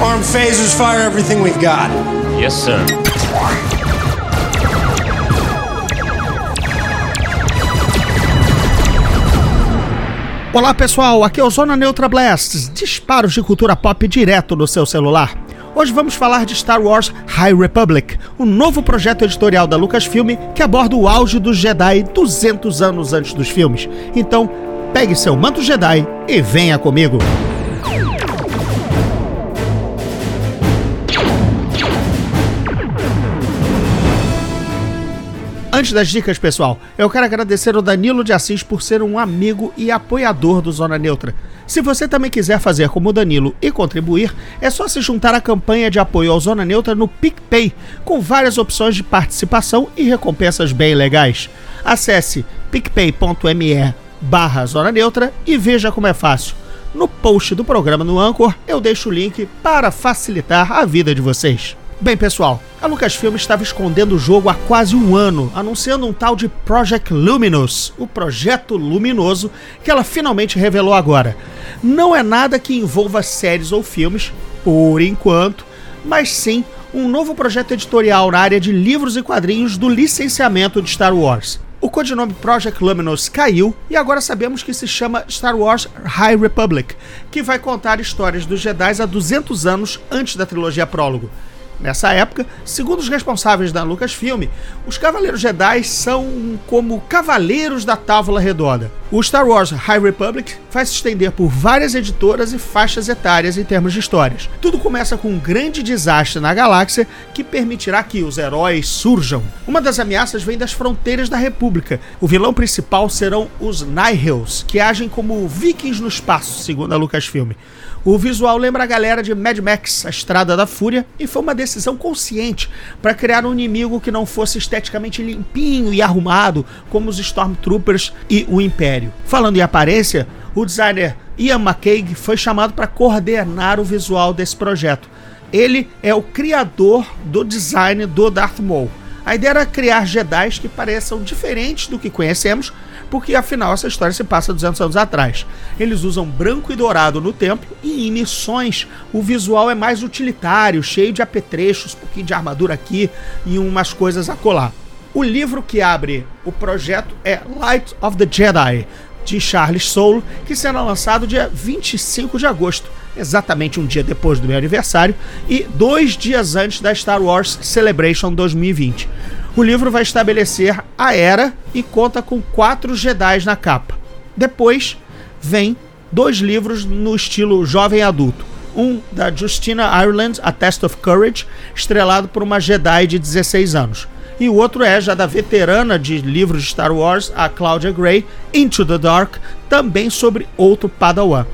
Arm phasers, fire everything we've got. Yes, sir. Olá pessoal, aqui é o Zona Neutra Blasts, disparos de cultura pop direto no seu celular. Hoje vamos falar de Star Wars High Republic, o um novo projeto editorial da Lucasfilm que aborda o auge dos Jedi 200 anos antes dos filmes. Então, pegue seu manto Jedi e venha comigo. Antes das dicas, pessoal, eu quero agradecer ao Danilo de Assis por ser um amigo e apoiador do Zona Neutra. Se você também quiser fazer como o Danilo e contribuir, é só se juntar à campanha de apoio ao Zona Neutra no PicPay, com várias opções de participação e recompensas bem legais. Acesse picpay.me barra Zona Neutra e veja como é fácil. No post do programa no Anchor, eu deixo o link para facilitar a vida de vocês. Bem, pessoal, a Lucasfilm estava escondendo o jogo há quase um ano, anunciando um tal de Project Luminous, o projeto luminoso, que ela finalmente revelou agora. Não é nada que envolva séries ou filmes, por enquanto, mas sim um novo projeto editorial na área de livros e quadrinhos do licenciamento de Star Wars. O codinome Project Luminous caiu e agora sabemos que se chama Star Wars High Republic, que vai contar histórias dos Jedi há 200 anos antes da trilogia prólogo. Nessa época, segundo os responsáveis da Lucasfilm, os Cavaleiros Jedi são como cavaleiros da Távola Redonda. O Star Wars High Republic vai se estender por várias editoras e faixas etárias em termos de histórias. Tudo começa com um grande desastre na galáxia que permitirá que os heróis surjam. Uma das ameaças vem das fronteiras da República. O vilão principal serão os Nihils, que agem como vikings no espaço, segundo a Lucasfilm. O visual lembra a galera de Mad Max, a Estrada da Fúria, e foi uma decisão consciente para criar um inimigo que não fosse esteticamente limpinho e arrumado, como os Stormtroopers e o Império. Falando em aparência, o designer Ian McCaig foi chamado para coordenar o visual desse projeto. Ele é o criador do design do Darth Maul. A ideia era criar Jedi que pareçam diferentes do que conhecemos, porque afinal essa história se passa 200 anos atrás. Eles usam branco e dourado no templo e em missões o visual é mais utilitário, cheio de apetrechos, um pouquinho de armadura aqui e umas coisas a colar. O livro que abre o projeto é Light of the Jedi, de Charles Soule, que será lançado dia 25 de agosto, exatamente um dia depois do meu aniversário e dois dias antes da Star Wars Celebration 2020. O livro vai estabelecer a era e conta com quatro Jedi na capa. Depois vem dois livros no estilo jovem adulto. Um da Justina Ireland, A Test of Courage, estrelado por uma Jedi de 16 anos. E o outro é já da veterana de livros de Star Wars, a Claudia Gray, Into the Dark, também sobre outro Padawan.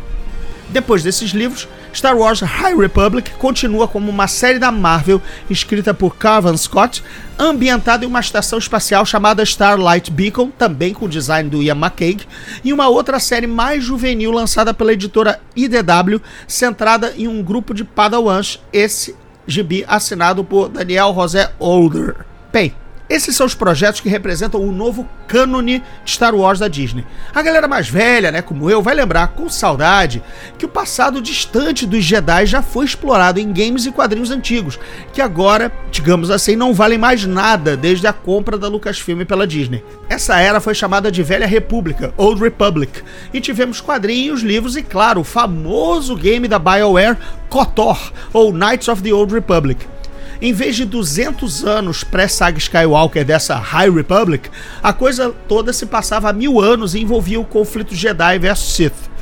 Depois desses livros, Star Wars High Republic continua como uma série da Marvel escrita por Carvan Scott, ambientada em uma estação espacial chamada Starlight Beacon, também com design do Ian McCaig, e uma outra série mais juvenil lançada pela editora IDW, centrada em um grupo de padawans, esse gibi assinado por Daniel José Older. Bem, esses são os projetos que representam o novo cânone de Star Wars da Disney. A galera mais velha, né, como eu, vai lembrar com saudade que o passado distante dos Jedi já foi explorado em games e quadrinhos antigos, que agora, digamos assim, não valem mais nada desde a compra da Lucasfilm pela Disney. Essa era foi chamada de Velha República, Old Republic, e tivemos quadrinhos, livros e, claro, o famoso game da BioWare KOTOR, ou Knights of the Old Republic. Em vez de 200 anos pré-saga Skywalker dessa High Republic, a coisa toda se passava há mil anos e envolvia o conflito Jedi versus Sith.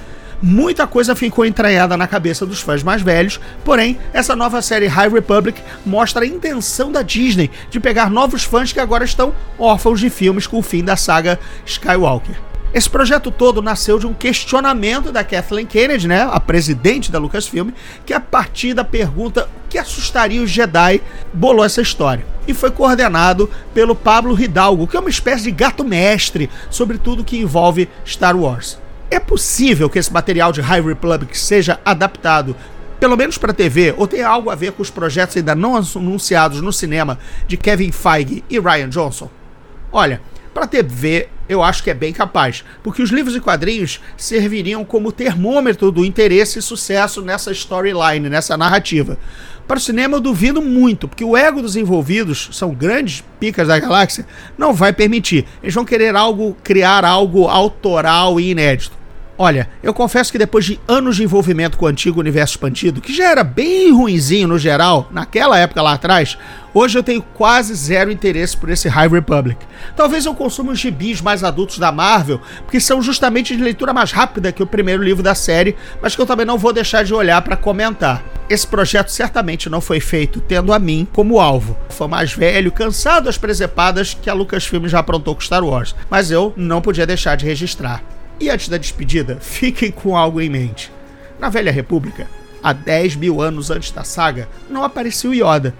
Muita coisa ficou entranhada na cabeça dos fãs mais velhos, porém, essa nova série High Republic mostra a intenção da Disney de pegar novos fãs que agora estão órfãos de filmes com o fim da saga Skywalker. Esse projeto todo nasceu de um questionamento da Kathleen Kennedy, né, a presidente da Lucasfilm, que a partir da pergunta o que assustaria os Jedi, bolou essa história. E foi coordenado pelo Pablo Hidalgo, que é uma espécie de gato mestre sobre tudo que envolve Star Wars. É possível que esse material de High Republic seja adaptado pelo menos para TV, ou tem algo a ver com os projetos ainda não anunciados no cinema de Kevin Feige e Ryan Johnson? Olha, Para TV, eu acho que é bem capaz, porque os livros e quadrinhos serviriam como termômetro do interesse e sucesso nessa storyline, nessa narrativa. Para o cinema eu duvido muito, porque o ego dos envolvidos, são grandes picas da galáxia, não vai permitir. Eles vão querer algo, criar algo autoral e inédito. Olha, eu confesso que depois de anos de envolvimento com o antigo universo expandido, que já era bem ruinzinho no geral, naquela época lá atrás, hoje eu tenho quase zero interesse por esse High Republic. Talvez eu consuma os gibis mais adultos da Marvel, porque são justamente de leitura mais rápida que o primeiro livro da série, mas que eu também não vou deixar de olhar para comentar. Esse projeto certamente não foi feito tendo a mim como alvo. Foi mais velho, cansado das presepadas que a Lucasfilm já aprontou com Star Wars, mas eu não podia deixar de registrar. E antes da despedida, fiquem com algo em mente. Na Velha República, há 10 mil anos antes da saga, não apareceu Yoda.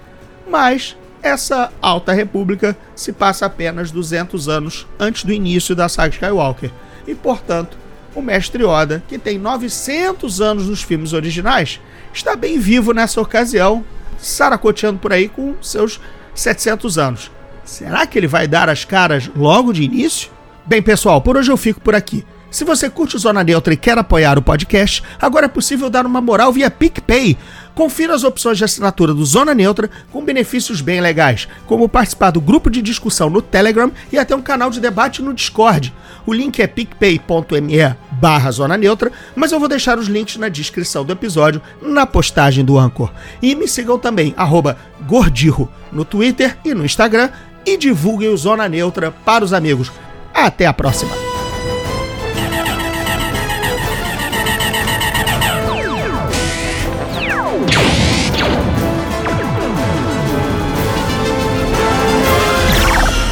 Mas essa Alta República se passa apenas 200 anos antes do início da saga Skywalker. E, portanto, o Mestre Yoda, que tem 900 anos nos filmes originais, está bem vivo nessa ocasião, saracoteando por aí com seus 700 anos. Será que ele vai dar as caras logo de início? Bem, pessoal, por hoje eu fico por aqui. Se você curte o Zona Neutra e quer apoiar o podcast, agora é possível dar uma moral via PicPay. Confira as opções de assinatura do Zona Neutra com benefícios bem legais, como participar do grupo de discussão no Telegram e até um canal de debate no Discord. O link é picpay.me barra Zona Neutra, mas eu vou deixar os links na descrição do episódio, na postagem do Anchor. E me sigam também, arroba Gordirro, no Twitter e no Instagram, e divulguem o Zona Neutra para os amigos. Até a próxima!